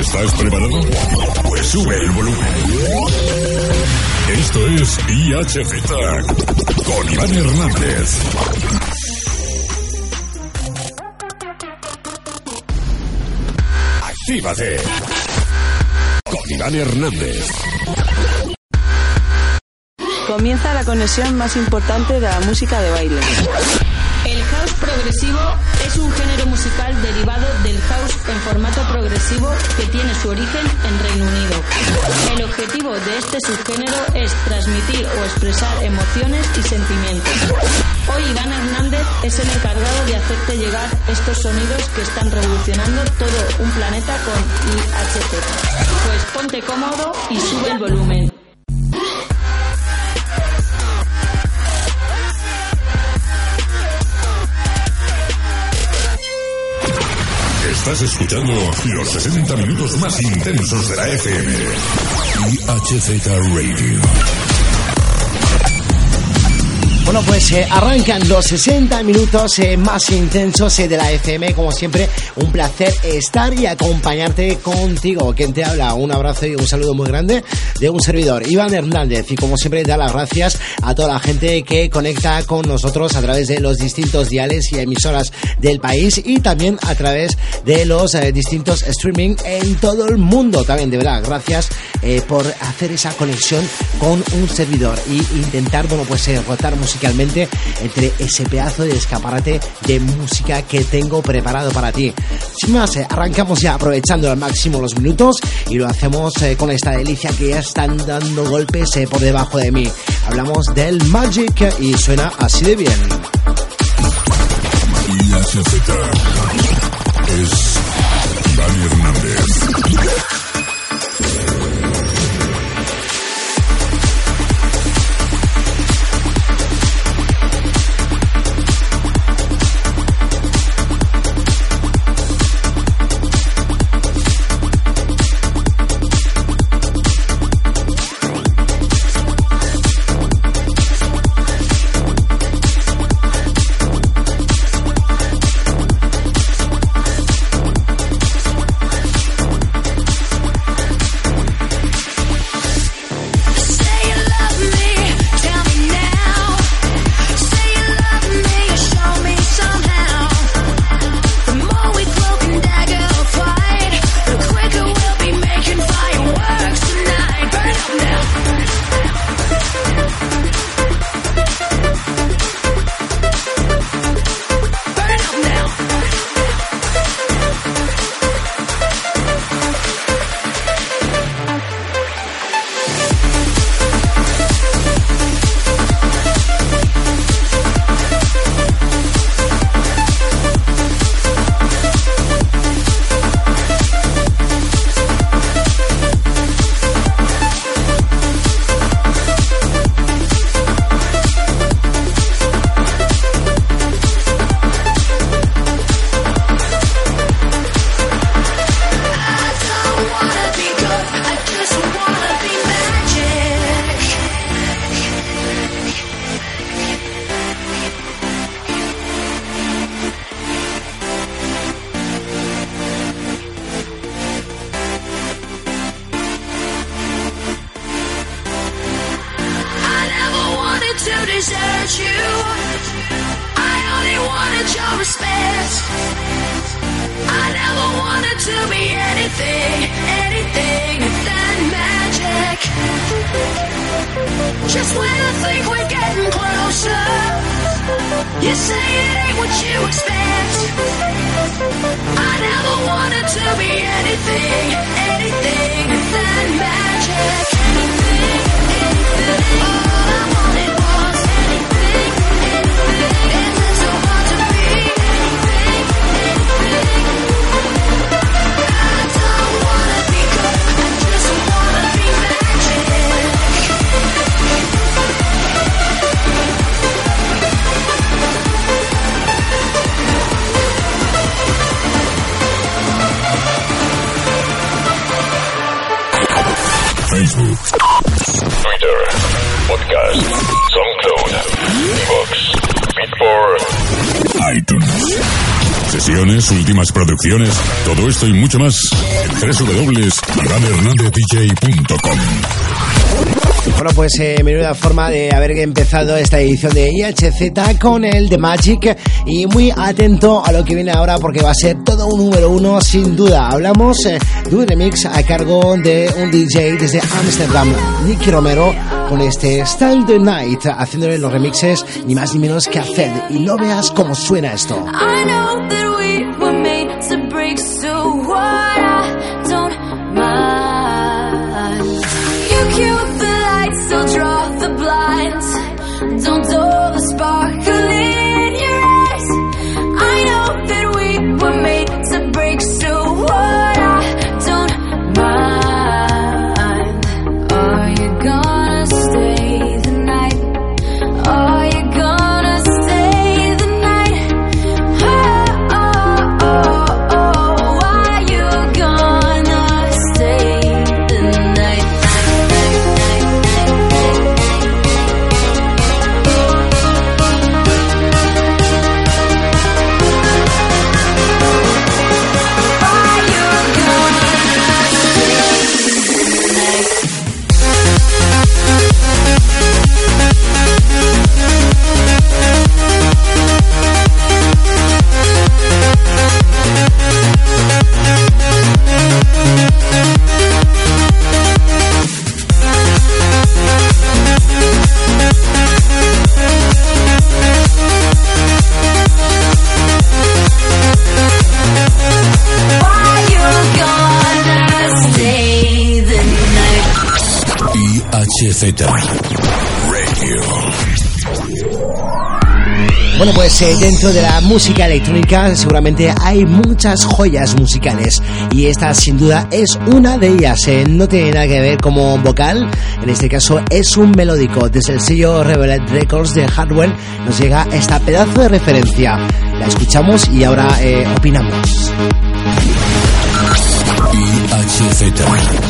¿Estás preparado? Pues sube el volumen. Esto es IHZ con Iván Hernández. Actívate con Iván Hernández. Comienza la conexión más importante de la música de baile. House progresivo es un género musical derivado del house en formato progresivo que tiene su origen en Reino Unido. El objetivo de este subgénero es transmitir o expresar emociones y sentimientos. Hoy Iván Hernández es el encargado de hacerte llegar estos sonidos que están revolucionando todo un planeta con IHZ. Pues ponte cómodo y sube el volumen. Estás escuchando los 60 minutos más intensos de la FM. IHZ Radio. Bueno, pues eh, arrancan los 60 minutos eh, más intensos eh, de la FM. Como siempre, un placer estar y acompañarte contigo. Quien te habla, un abrazo y un saludo muy grande de un servidor, Iván Hernández. Y como siempre, da las gracias a toda la gente que conecta con nosotros a través de los distintos diales y emisoras del país y también a través de los distintos streaming en todo el mundo. También, de verdad, gracias por hacer esa conexión con un servidor y intentar, bueno, pues rotar música musicalmente entre ese pedazo de escaparate de música que tengo preparado para ti. Sin más, eh, arrancamos ya aprovechando al máximo los minutos y lo hacemos eh, con esta delicia que ya están dando golpes eh, por debajo de mí. Hablamos del Magic y suena así de bien. es Dani Hernández. Todo esto y mucho más en www.ivánhernandez.dj.com. Bueno, pues eh, menuda forma de haber empezado esta edición de IHZ con el de Magic y muy atento a lo que viene ahora porque va a ser todo un número uno sin duda. Hablamos eh, de un remix a cargo de un DJ desde Amsterdam, Nicky Romero, con este Style the Night, haciéndole los remixes ni más ni menos que a Fed. Y no veas cómo suena esto. I know IHZ Radio. Bueno, pues eh, dentro de la música electrónica seguramente hay muchas joyas musicales y esta sin duda es una de ellas. eh, No tiene nada que ver como vocal, en este caso es un melódico. Desde el sello Revealed Records de Hardwell nos llega esta pedazo de referencia. La escuchamos y ahora eh, opinamos. IHZ Radio.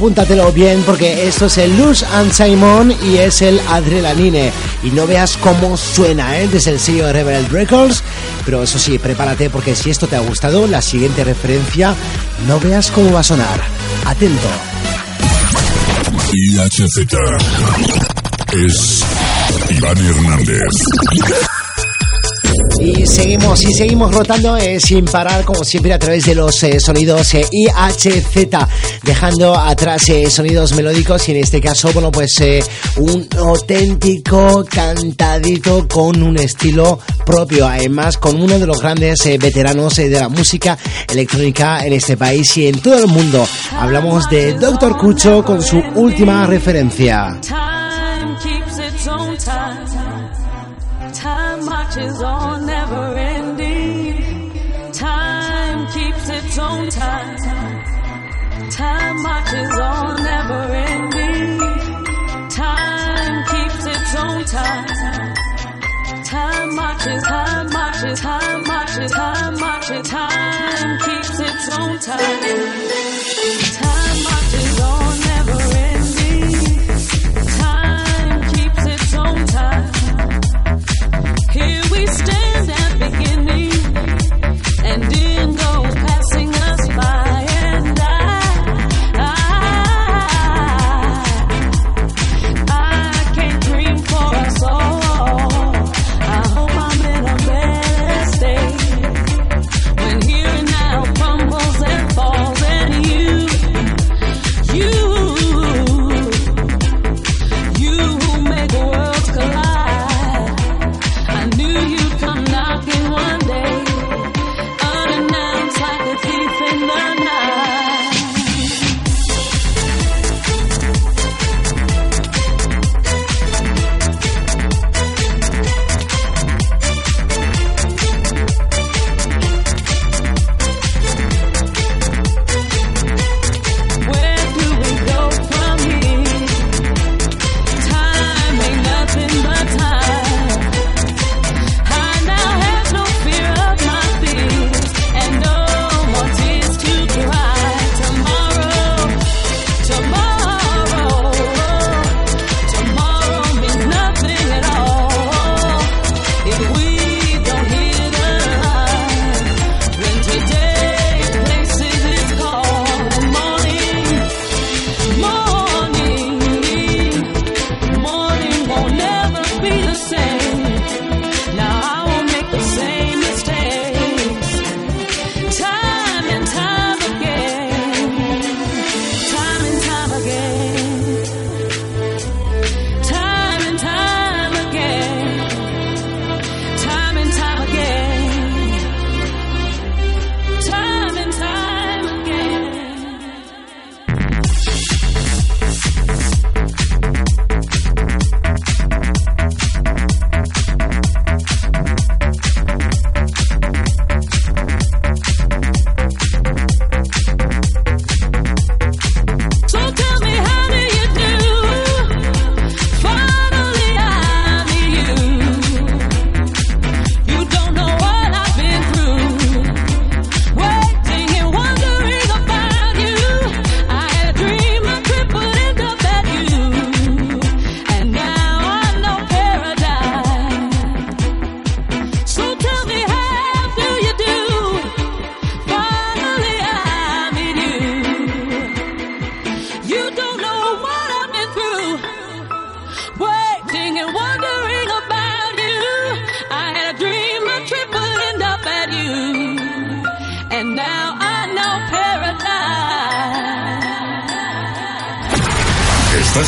Apúntatelo bien porque esto es el Luz and Simon y es el Adrenaline. Y no veas cómo suena, ¿eh? Desde el sello de Rebel Records. Pero eso sí, prepárate porque si esto te ha gustado, la siguiente referencia, no veas cómo va a sonar. Atento. IHZ es Iván Hernández. Y seguimos, y seguimos rotando eh, sin parar, como siempre, a través de los eh, sonidos eh, IHZ, dejando atrás eh, sonidos melódicos y en este caso, bueno, pues un auténtico cantadito con un estilo propio, además con uno de los grandes veteranos de la música electrónica en este país y en todo el mundo. Hablamos de Dr. Cucho con su última referencia. Marches on, never ending. Time keeps its own time. Time marches on, never ending. Time keeps its own time. Time marches, time marches, time marches, time marches, time keeps its own time. Time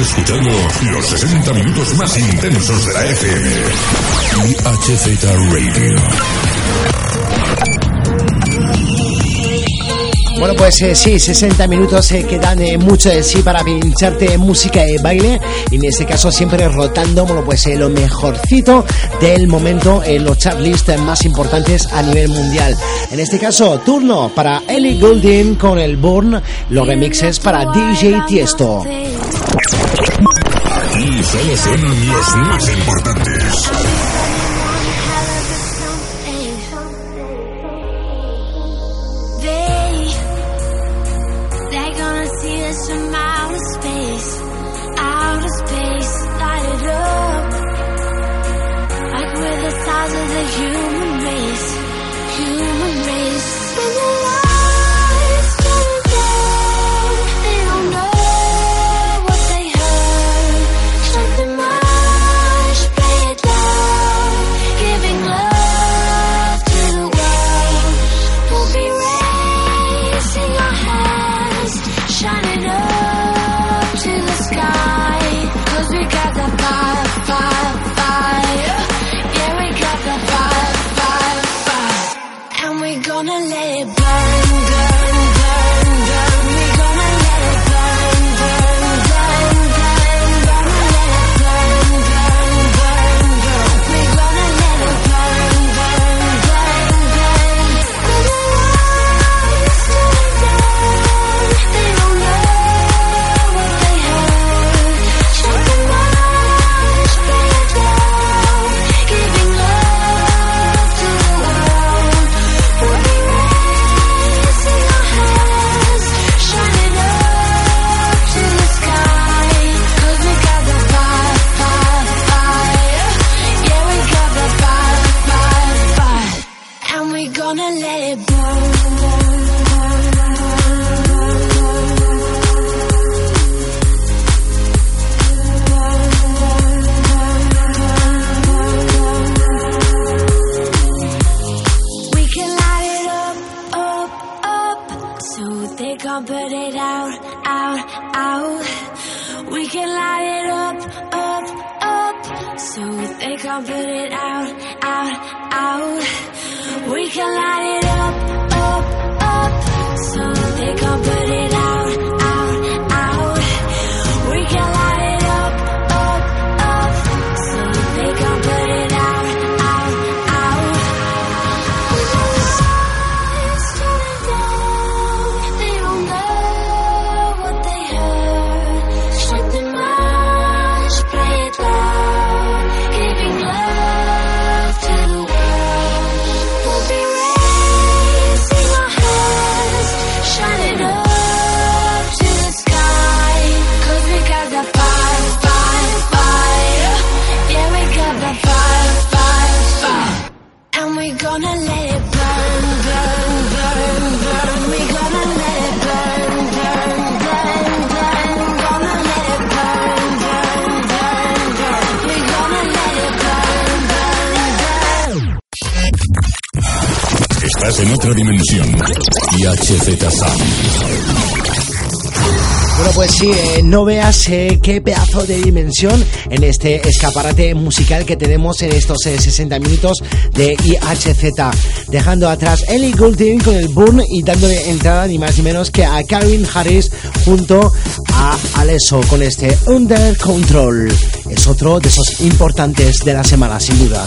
Escuchando los 60 minutos más intensos de la FM. IHZ Radio. Bueno, pues eh, sí, 60 minutos eh, que dan eh, mucho de sí para pincharte música y baile. Y en este caso siempre rotando, bueno, pues eh, lo mejorcito del momento en los chartlists más importantes a nivel mundial. En este caso, turno para Ellie Goulding con el Burn, los remixes para DJ Tiesto. Aquí solo suenan los más importantes. Estás en otra dimensión. IHZ. Bueno, pues sí, eh, no veas eh, qué pedazo de dimensión en este escaparate musical que tenemos en estos eh, 60 minutos de IHZ. Dejando atrás Ellie Goulding con el Burn y dándole entrada ni más ni menos que a Calvin Harris junto a Alesso con este Under Control. Es otro de esos importantes de la semana, sin duda.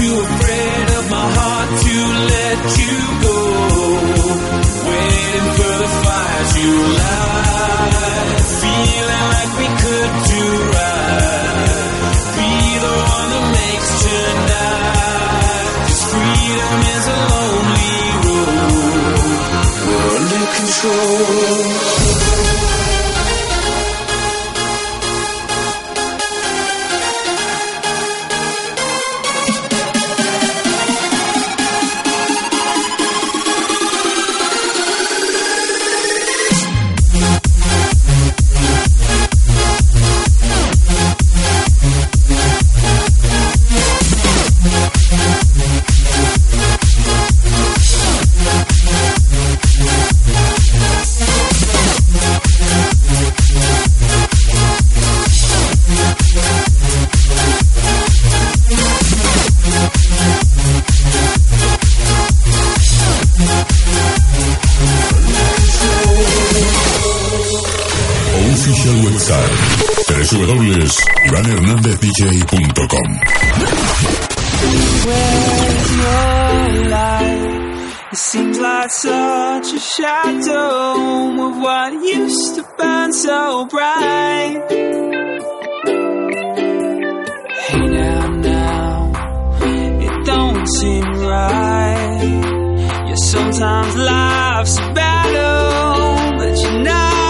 too afraid of my heart to let you go. Waiting for the fire to light. Feeling like we could do right. Be the one that makes tonight. 'Cause freedom is a lonely road. We're under control. Where's your light? It seems like such a shadow of what used to burn so bright. Hey now, now, it don't seem right. Yeah, sometimes life's a battle, but you're not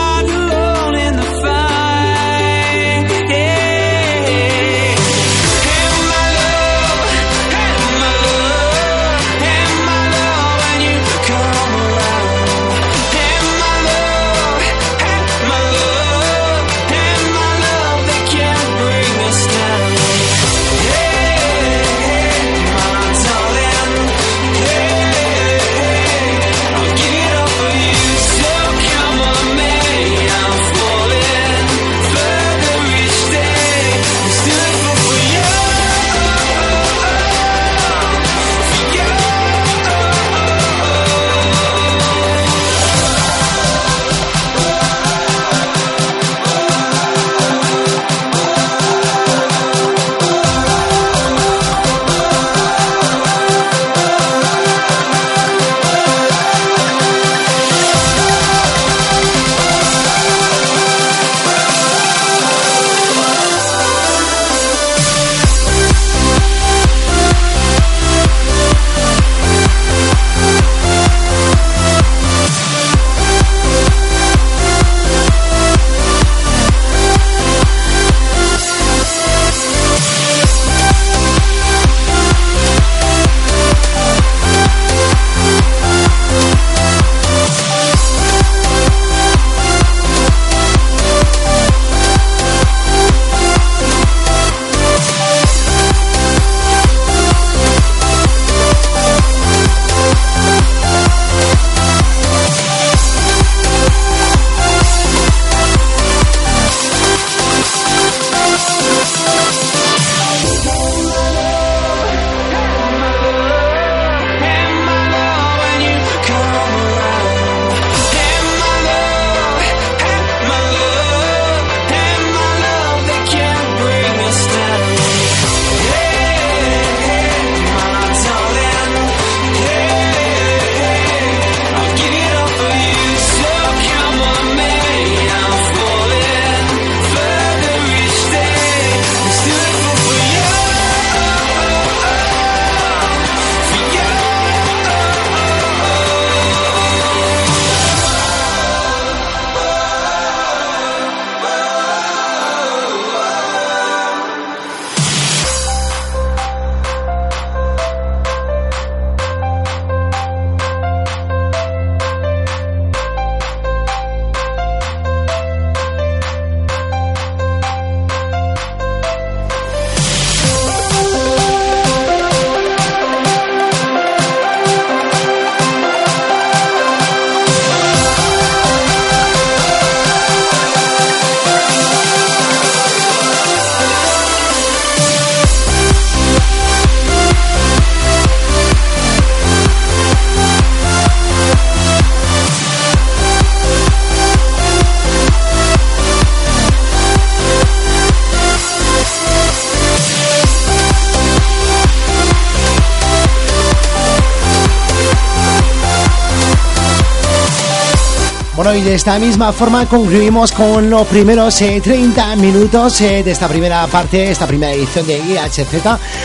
Y de esta misma forma concluimos con los primeros eh, 30 minutos de esta primera parte, esta primera edición de IHZ,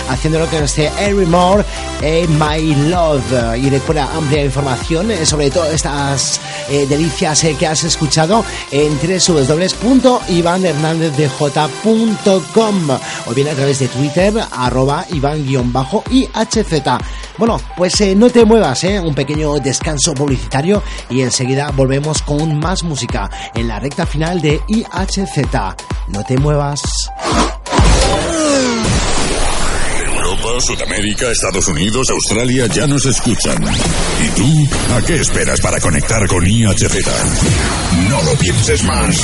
haciendo lo que nos esté Every More, eh, My Love. Y recuerda amplia información eh, sobre todas estas eh, delicias que has escuchado en www.ivanhernandezdj.com o bien a través de Twitter, arroba Iván-IHZ. Bueno, pues eh, no te muevas, eh, un pequeño descanso publicitario y enseguida volvemos con más música en la recta final de IHZ. No te muevas. Europa, Sudamérica, Estados Unidos, Australia ya nos escuchan. ¿Y tú? ¿A qué esperas para conectar con IHZ? No lo pienses más.